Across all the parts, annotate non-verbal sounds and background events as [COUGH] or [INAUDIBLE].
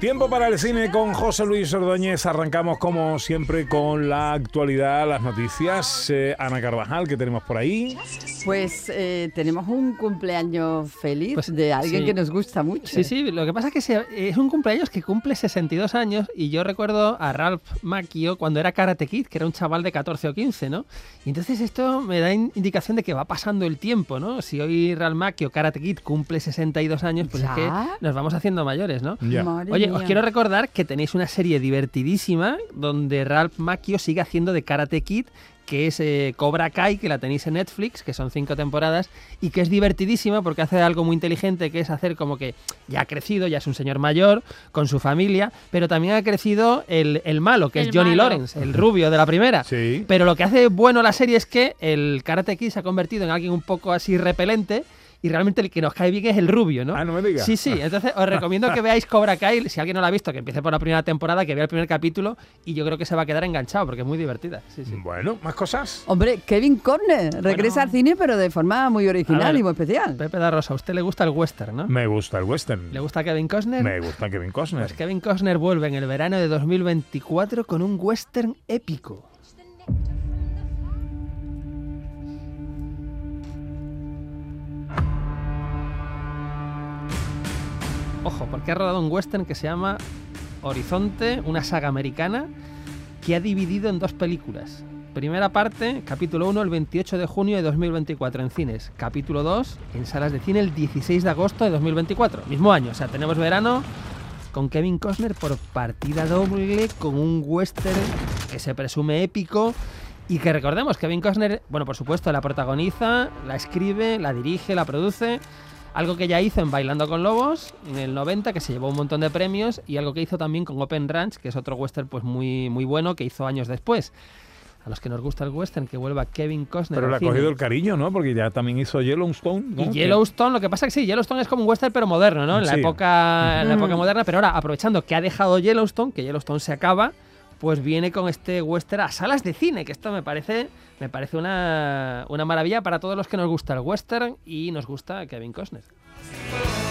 Tiempo para el cine con José Luis Ordóñez. Arrancamos como siempre con la actualidad, las noticias. Eh, Ana Carvajal, que tenemos por ahí. Pues eh, tenemos un cumpleaños feliz Pues, de alguien sí. que nos gusta mucho. Sí, sí, lo que pasa es que se- es un cumpleaños que cumple 62 años y yo recuerdo a Ralph Macchio cuando era Karate Kid, que era un chaval de 14 o 15, ¿no? Y entonces esto me da in- indicación de que va pasando el tiempo, ¿no? Si hoy Ralph Macchio, Karate Kid, cumple 62 años, pues es que ¿Ya? nos vamos haciendo mayores, ¿no? Ya. Madre Oye, mía. os quiero recordar que tenéis una serie divertidísima donde Ralph Macchio sigue haciendo de Karate Kid, que es eh, Cobra Kai, que la tenéis en Netflix, que son cinco temporadas, y que es divertidísima porque hace algo muy inteligente, que es hacer como que ya ha crecido, ya es un señor mayor, con su familia, pero también ha crecido el, el malo, que El es Johnny malo. Lawrence, el rubio de la primera. Sí. Pero lo que hace bueno la serie es que el Karate Kid se ha convertido en alguien un poco así repelente y realmente el que nos cae bien es el rubio, ¿no? Ah, no me digas. Sí, sí. Entonces os recomiendo que veáis Cobra Kai. Si alguien no la ha visto, que empiece por la primera temporada, que vea el primer capítulo y yo creo que se va a quedar enganchado porque es muy divertida. Sí, sí. Bueno, ¿más cosas? Hombre, Kevin Corner regresa al cine, pero de forma muy A original ver, y muy especial. Pepe da Rosa, a usted le gusta el western, ¿no? Me gusta el western. ¿Le gusta Kevin Costner? Me gusta Kevin Costner. Pues Kevin Costner vuelve en el verano de 2024 con un western épico. Ojo, porque ha rodado un western que se llama Horizonte, una saga americana que ha dividido en dos películas. Primera parte, capítulo 1, el 28 de junio de 2024 en cines. Capítulo 2, en salas de cine el 16 de agosto de 2024. Mismo año, o sea, tenemos verano con Kevin Costner por partida doble con un western que se presume épico y que recordemos, Kevin Costner, bueno, por supuesto, la protagoniza, la escribe, la dirige, la produce. Algo que ya hizo en Bailando con Lobos en el 90, que se llevó un montón de premios, y algo que hizo también con Open Ranch, que es otro western pues muy, muy bueno que hizo años después. A los que nos gusta el western, que vuelva Kevin Costner. Pero le ha cine. cogido el cariño, ¿no? Porque ya también hizo Yellowstone. ¿no? Y Yellowstone, lo que pasa es que sí, Yellowstone es como un western pero moderno, ¿no? En la Sí. época, en la época moderna, pero ahora aprovechando que ha dejado Yellowstone, que Yellowstone se acaba, pues viene con este western a salas de cine, que esto me parece, me parece una, una maravilla para todos los que nos gusta el western y nos gusta Kevin Costner. oh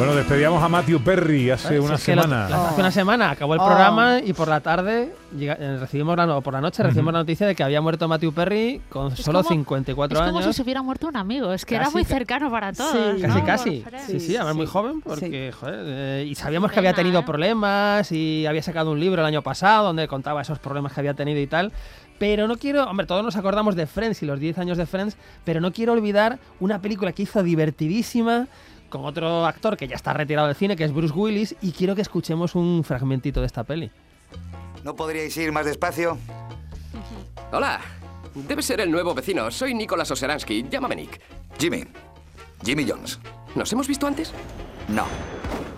Bueno, despedíamos a Matthew Perry hace una es que semana. la- hace una semana acabó el Oh. programa y por la tarde llega- eh, recibimos la, no, por la noche recibimos Ujú. la noticia de que había muerto Matthew Perry con Es solo como- 54 es como años. si se hubiera muerto un amigo. Es que era Casi, muy ca- cercano para todos. Sí. ¿no? Casi, casi. Sí, sí, además muy sí. joven, porque, joder, eh, y sabíamos que Pena, había tenido ¿eh? problemas y había sacado un libro el año pasado donde contaba esos problemas que había tenido y tal. Pero no quiero, hombre, todos nos acordamos de Friends y los 10 años de Friends, pero no quiero olvidar una película que hizo divertidísima con otro actor que ya está retirado del cine, que es Bruce Willis, y quiero que escuchemos un fragmentito de esta peli. ¿No podríais ir más despacio? [LAUGHS] Hola. Debe ser el nuevo vecino. Soy Nicolás Oseransky. Llámame Nick. Jimmy. Jimmy Jones. ¿Nos hemos visto antes? No.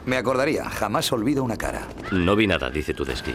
Me acordaría, jamás olvido una cara. No vi nada, dice Tudesky.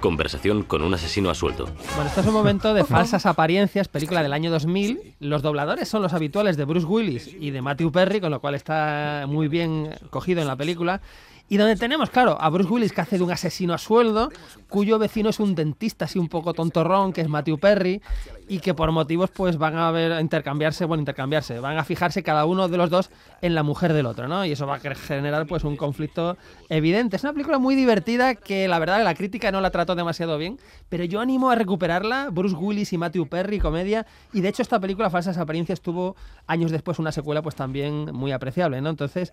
Conversación con un asesino a sueldo. Bueno, esto es un momento de [LAUGHS] falsas apariencias, película del año 2000. Los dobladores son los habituales de Bruce Willis y de Matthew Perry, con lo cual está muy bien cogido en la película. Y donde tenemos, claro, a Bruce Willis que hace de un asesino a sueldo, cuyo vecino es un dentista así un poco tontorrón, que es Matthew Perry, y que por motivos pues van a ver a intercambiarse, bueno, intercambiarse, van a fijarse cada uno de los dos en la mujer del otro, ¿no? Y eso va a generar pues un conflicto evidente. Es una película muy divertida que la verdad la crítica no la trató demasiado bien, pero yo animo a recuperarla, Bruce Willis y Matthew Perry, comedia, y de hecho esta película Falsas Apariencias tuvo años después una secuela pues también muy apreciable, ¿no? Entonces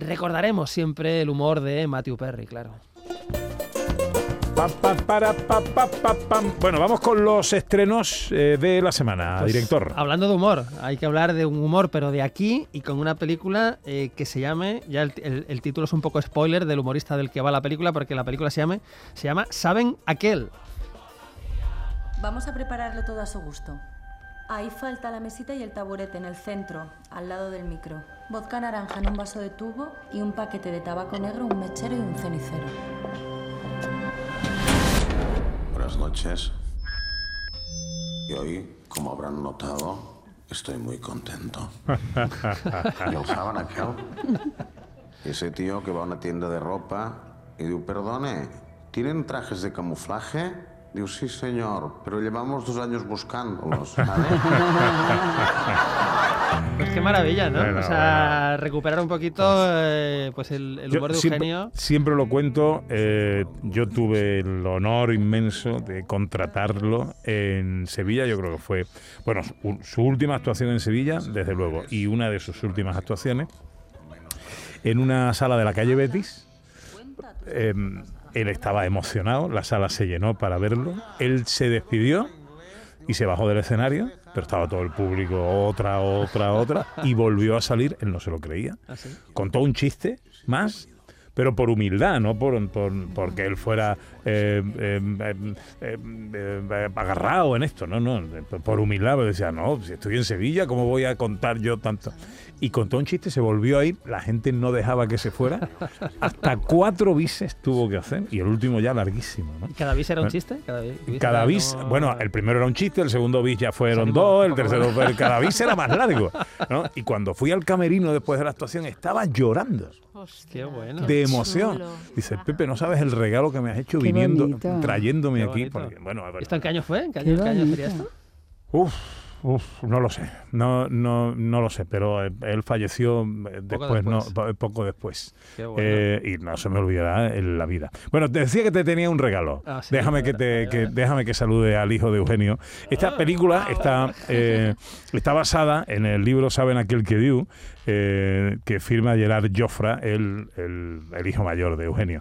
recordaremos siempre el humor de Matthew Perry, claro. Bueno, vamos con los estrenos eh, de la semana, Pues, director. Hablando de humor, hay que hablar de un humor, pero de aquí y con una película eh, que se llame, ya el, el- el título es un poco spoiler del humorista del que va la película, porque la película se, llame, se llama Saben Aquel. Vamos a prepararlo todo a su gusto. Ahí falta la mesita y el taburete en el centro, al lado del micro. Vodka naranja en un vaso de tubo y un paquete de tabaco negro, un mechero y un cenicero. Buenas noches. Y hoy, como habrán notado, estoy muy contento. ¿Y el saben aquel? Ese tío que va a una tienda de ropa y dice, perdone, ¿tienen trajes de camuflaje? Digo, sí, señor, pero llevamos dos años buscándolos, [LAUGHS] ¿sabes? Pues qué maravilla, ¿no? Bueno, o sea, recuperar un poquito eh, pues el, el Yo humor de siempre, Eugenio. siempre lo cuento, eh, yo tuve el honor inmenso de contratarlo en Sevilla, yo creo que fue, bueno, su, su última actuación en Sevilla, desde luego, y una de sus últimas actuaciones, en una sala de la calle Betis. Eh, él estaba emocionado, la sala se llenó para verlo, él se despidió y se bajó del escenario, pero estaba todo el público, otra, otra, otra, y volvió a salir, él no se lo creía. ¿Ah, contó un chiste más, pero por humildad, no por, por- porque él fuera eh, eh, eh, agarrado en esto, no, no, por humildad, porque decía, no, si estoy en Sevilla, ¿cómo voy a contar yo tanto? Y contó un chiste, se volvió a ir, la gente no dejaba que se fuera, hasta cuatro bises tuvo que hacer, y el último ya larguísimo, ¿no? ¿Cada bis era un chiste? Cada bis, bis Cada era bis, como- bueno, el primero era un chiste, el segundo bis ya fueron dos, el tercero fue, cada bis era más largo, ¿no? Y cuando fui al camerino después de la actuación estaba llorando Qué bueno. de emoción. chulo. Dice, Pepe, no sabes el regalo que me has hecho Qué viniendo, bonito. trayéndome Qué aquí. Porque, bueno, a ver, ¿Esto en qué año fue? ¿En qué Qué año, qué año sería esto? uf, uf, no lo sé, no, no, no lo sé, pero eh, él falleció eh, después, no, después. po- poco después. Bueno. Eh, y no se me olvidará en la vida. Bueno, te decía que te tenía un regalo. Ah, sí, déjame, que te, que, déjame que salude al hijo de Eugenio. Esta película está, [LAUGHS] eh, está basada en el libro Saben aquel que dio, eh, que firma Gerard Joffra, el, el, el hijo mayor de Eugenio.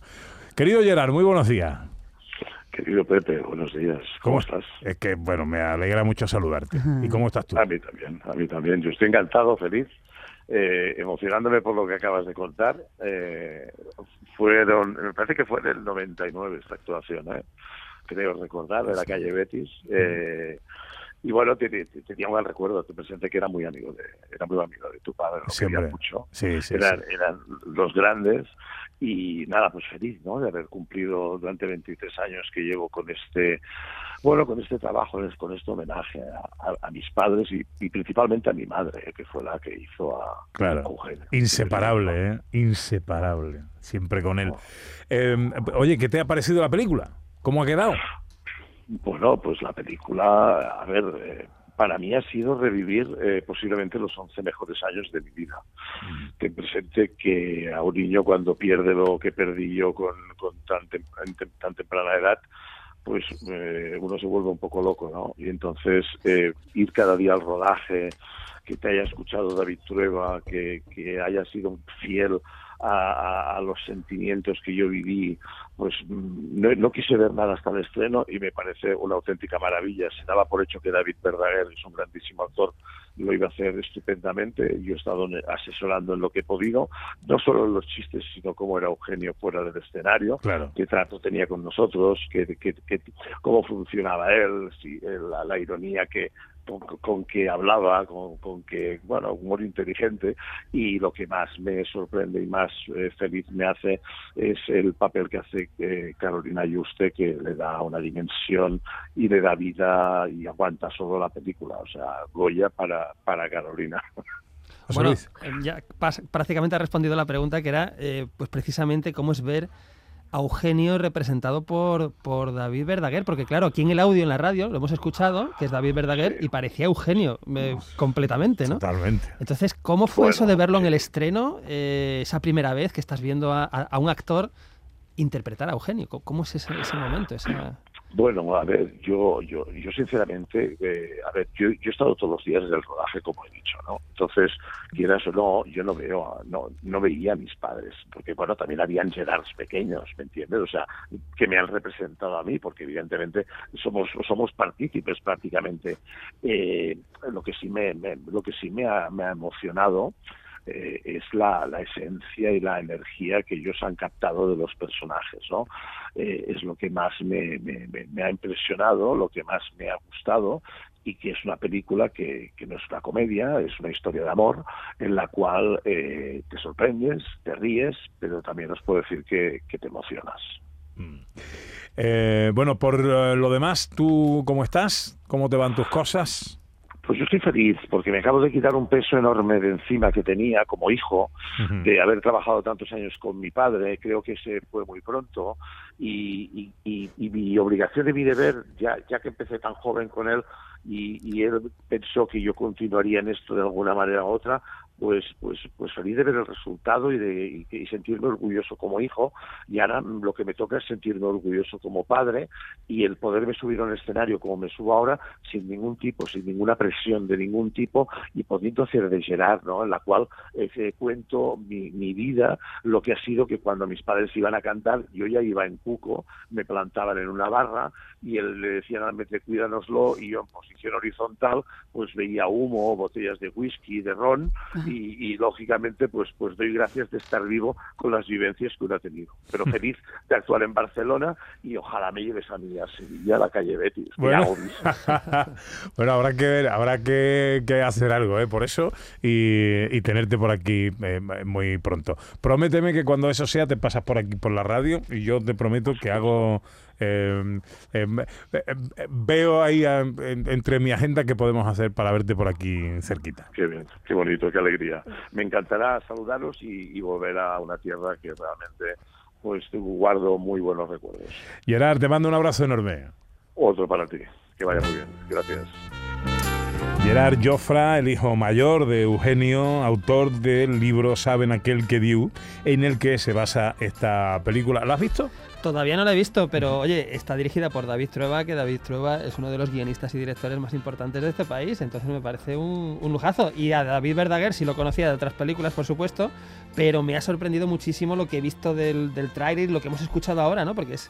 Querido Gerard, muy buenos días. Querido Pepe, buenos días. ¿Cómo, estás? Es que, bueno, me alegra mucho saludarte. ¿Y cómo estás tú? A mí también, a mí también. Yo estoy encantado, feliz, eh, emocionándome por lo que acabas de contar. Eh, fueron, me parece que fue en el 99 esta actuación, ¿eh? creo recordar, de la calle Betis. Eh, y bueno, te- te- te- tenía un gran recuerdo, te presenté que era muy amigo de, era muy amigo de tu padre, lo Siempre. quería mucho. Sí, sí, eran, sí. eran los grandes y nada, pues feliz, ¿no? De haber cumplido durante 23 años que llevo con este, bueno, con este trabajo, con este homenaje a, a- a mis padres y, y principalmente a mi madre, eh, que fue la que hizo a Claro. Eugenio. Inseparable, ¿eh? Inseparable. Siempre con él. Eh, oye, ¿qué te ha parecido la película? ¿Cómo ha quedado? Bueno, pues la película, a ver, eh, para mí ha sido revivir eh, posiblemente los 11 mejores años de mi vida. Ten presente que a un niño cuando pierde lo que perdí yo con, con tan, tem- tan temprana edad, pues eh, uno se vuelve un poco loco, ¿no? Y entonces eh, ir cada día al rodaje, que te haya escuchado David Trueba, que, que haya sido fiel a, a- los sentimientos que yo viví, pues mm, no, no quise ver nada hasta el estreno y me parece una auténtica maravilla. Se daba por hecho que David Verdaguer es un grandísimo actor, lo iba a hacer estupendamente. Yo he estado asesorando en lo que he podido, no solo en los chistes, sino cómo era Eugenio fuera del escenario, Claro. qué trato tenía con nosotros, qué, qué- qué- cómo funcionaba él, si, eh, la, la ironía que con, con que hablaba, con, con que, bueno, humor inteligente y lo que más me sorprende y más eh, feliz me hace es el papel que hace eh, Carolina Yuste, que le da una dimensión y le da vida y aguanta solo la película, o sea, Goya para, para Carolina. Bueno, eh, ya pas- prácticamente ha respondido la pregunta que era, eh, pues precisamente cómo es ver a Eugenio representado por, por David Verdaguer, porque claro, aquí en el audio, en la radio, lo hemos escuchado, que es David Verdaguer, y parecía Eugenio eh, completamente, ¿no? Totalmente. Entonces, ¿cómo fue Bueno, eso de verlo en el estreno, eh, esa primera vez que estás viendo a, a- a un actor interpretar a Eugenio? ¿Cómo, cómo es ese, ese momento? Esa... Bueno, a ver, yo, yo, yo sinceramente, eh, a ver, yo, yo he estado todos los días en el rodaje, como he dicho, ¿no? Entonces, quieras o no, yo no veo, no, no veía a mis padres, porque bueno, también habían Gerards pequeños, ¿me entiendes? O sea, que me han representado a mí, porque evidentemente somos, somos partícipes prácticamente. Eh, lo que sí me, me- lo que sí me ha, me ha emocionado eh, es la, la esencia y la energía que ellos han captado de los personajes, ¿no? Eh, es lo que más me, me- ha impresionado, lo que más me ha gustado y que es una película que, que no es una comedia, es una historia de amor en la cual eh, te sorprendes, te ríes, pero también os puedo decir que, que te emocionas. Eh, bueno, por lo demás, ¿tú cómo estás? ¿Cómo te van tus cosas? Pues yo estoy feliz porque me acabo de quitar un peso enorme de encima que tenía como hijo, de haber trabajado tantos años con mi padre, creo que se fue muy pronto, y, y, y, mi obligación de mi deber, ya, ya que empecé tan joven con él, y, y, él pensó que yo continuaría en esto de alguna manera u otra, pues pues pues feliz de ver el resultado y de y, sentirme orgulloso como hijo. Y ahora lo que me toca es sentirme orgulloso como padre y el poderme subir a un escenario como me subo ahora sin ningún tipo sin ninguna presión de ningún tipo y pudiendo hacer de Gerard no en la cual eh, cuento mi, mi vida lo que ha sido que cuando mis padres iban a cantar yo ya iba en cuco me plantaban en una barra y él le decía realmente cuídanoslo y yo en posición horizontal pues veía humo botellas de whisky de ron y, lógicamente pues pues doy gracias de estar vivo con las vivencias que uno ha tenido. Pero [LAUGHS] feliz de actuar en Barcelona y ojalá me lleves a mí a Sevilla, a la calle Betis. Bueno, [LAUGHS] bueno habrá que ver, habrá que, hacer algo ¿eh? por eso y, tenerte por aquí eh, muy pronto. Prométeme que cuando eso sea te pasas por aquí por la radio y yo te prometo que hago eh, veo ahí entre mi agenda que podemos hacer para verte por aquí cerquita. Qué bien, qué bonito, qué alegría. Me encantará saludaros y, volver a una tierra que realmente pues guardo muy buenos recuerdos. Gerard, te mando un abrazo enorme. Otro para ti. Que vaya muy bien. Gracias. Gerard Joffra, el hijo mayor de Eugenio, autor del libro Saben aquel que dio, en el que se basa esta película. ¿Lo has visto? Todavía no la he visto, pero oye, está dirigida por David Trueba, que David Trueba es uno de los guionistas y directores más importantes de este país, entonces me parece un, lujazo. Y a David Verdaguer sí lo conocía de otras películas, por supuesto, pero me ha sorprendido muchísimo lo que he visto del, del trailer, lo que hemos escuchado ahora, ¿no? Porque es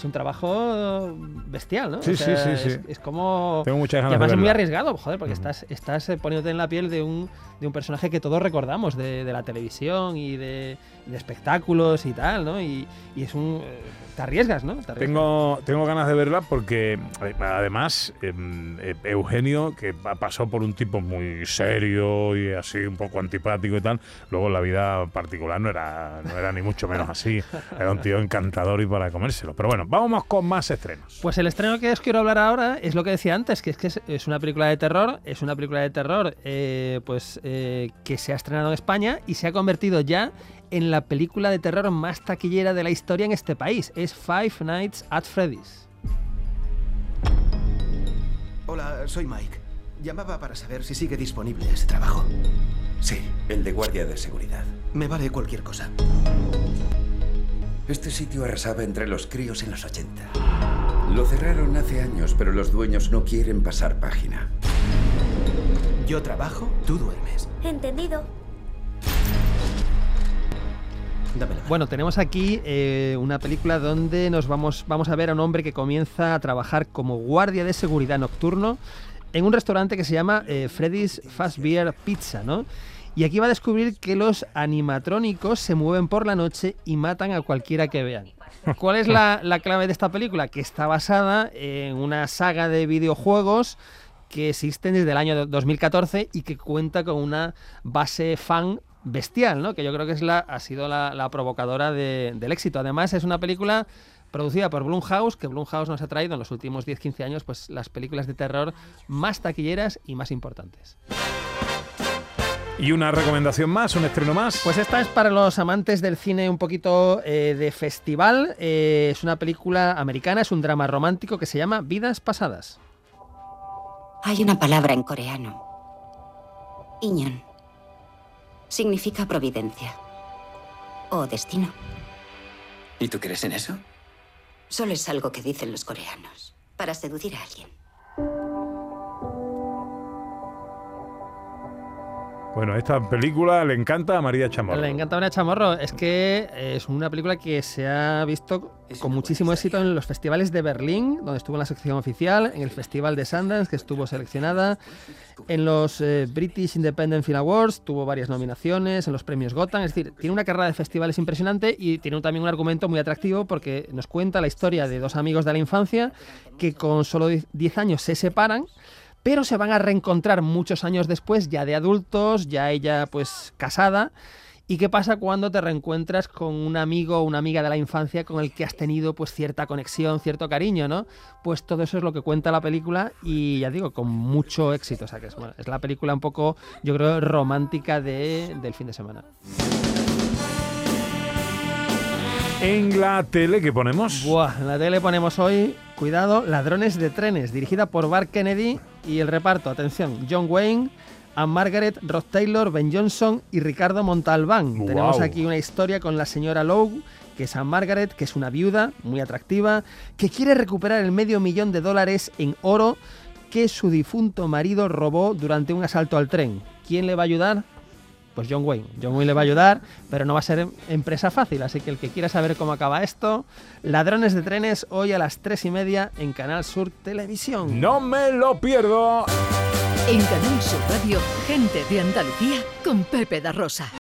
es un trabajo bestial, ¿no? Sí, sí, sí, sí. Es, como... Tengo muchas ganas y además es muy arriesgado, joder, porque estás, estás eh, poniéndote en la piel de un, de un personaje que todos recordamos de, de la televisión y de, de, espectáculos y tal, ¿no? Y, y es un... Eh, te arriesgas, ¿no? Tengo, tengo ganas de verla porque eh, además em, Eugenio, que pasó por un tipo muy serio y así un poco antipático y tal, luego la vida particular no era, no era ni mucho menos así. Era un tío encantador y para comérselo. Pero bueno, vamos con más estrenos. Pues el estreno que os quiero hablar ahora es lo que decía antes, que es que es, una película de terror, es una película de terror eh, pues eh, que se ha estrenado en España y se ha convertido ya en la película de terror más taquillera de la historia en este país. Es Five Nights at Freddy's. Hola, soy Mike. Llamaba para saber si sigue disponible ese trabajo. Sí, el de guardia de seguridad. Me vale cualquier cosa. Este sitio arrasaba entre los críos en los 80. Lo cerraron hace años, pero los dueños no quieren pasar página. Yo trabajo, tú duermes. Entendido. Bueno, tenemos aquí eh, una película donde nos vamos, vamos a ver a un hombre que comienza a trabajar como guardia de seguridad nocturno en un restaurante que se llama eh, Freddy's Fast Beer Pizza, ¿no? Y aquí va a descubrir que los animatrónicos se mueven por la noche y matan a cualquiera que vean. ¿Cuál es la, clave de esta película? Que está basada en una saga de videojuegos que existen desde el año 2014 y que cuenta con una base fan bestial, ¿no? Que yo creo que es la, ha sido la, provocadora del éxito. Además, es una película producida por Blumhouse, que Blumhouse nos ha traído en los últimos 10-15 años pues, las películas de terror más taquilleras y más importantes. ¿Y una recomendación más, un estreno más? Pues esta es para los amantes del cine un poquito eh, de festival. Eh, es una película americana, es un drama romántico que se llama Vidas Pasadas. Hay una palabra en coreano. Iñon. Significa providencia. O destino. ¿Y tú crees en eso? Solo es algo que dicen los coreanos. Para seducir a alguien. Bueno, esta película le encanta a María Chamorro. Le encanta a María Chamorro. Es que es una película que se ha visto con muchísimo éxito en los festivales de Berlín, donde estuvo en la sección oficial, en el Festival de Sundance, que estuvo seleccionada, en los eh, British Independent Film Awards, tuvo varias nominaciones, en los premios Gotham. Es decir, tiene una carrera de festivales impresionante y tiene también un argumento muy atractivo porque nos cuenta la historia de dos amigos de la infancia que con solo 10 años se separan pero se van a reencontrar muchos años después, ya de adultos, ya ella pues casada, ¿Y qué pasa cuando te reencuentras con un amigo o una amiga de la infancia con el que has tenido pues cierta conexión, cierto cariño, ¿no? Pues todo eso es lo que cuenta la película y ya digo, con mucho éxito. O sea que es, bueno, es la película un poco, yo creo, romántica de, del fin de semana. En la tele que ponemos. Buah, en la tele ponemos hoy, cuidado, Ladrones de trenes, dirigida por Bart Kennedy y el reparto, atención, John Wayne, Anne Margaret, Rod Taylor, Ben Johnson y Ricardo Montalbán. Tenemos aquí una historia con la señora Lowe, que es Anne Margaret, que es una viuda muy atractiva, que quiere recuperar el medio millón de dólares en oro que su difunto marido robó durante un asalto al tren. ¿Quién le va a ayudar? Pues John Wayne. John Wayne le va a ayudar, pero no va a ser em- empresa fácil. Así que el que quiera saber cómo acaba esto, Ladrones de Trenes, hoy a las tres y media en Canal Sur Televisión. No me lo pierdo. En Canal Sur Radio, gente de Andalucía con Pepe da Rosa.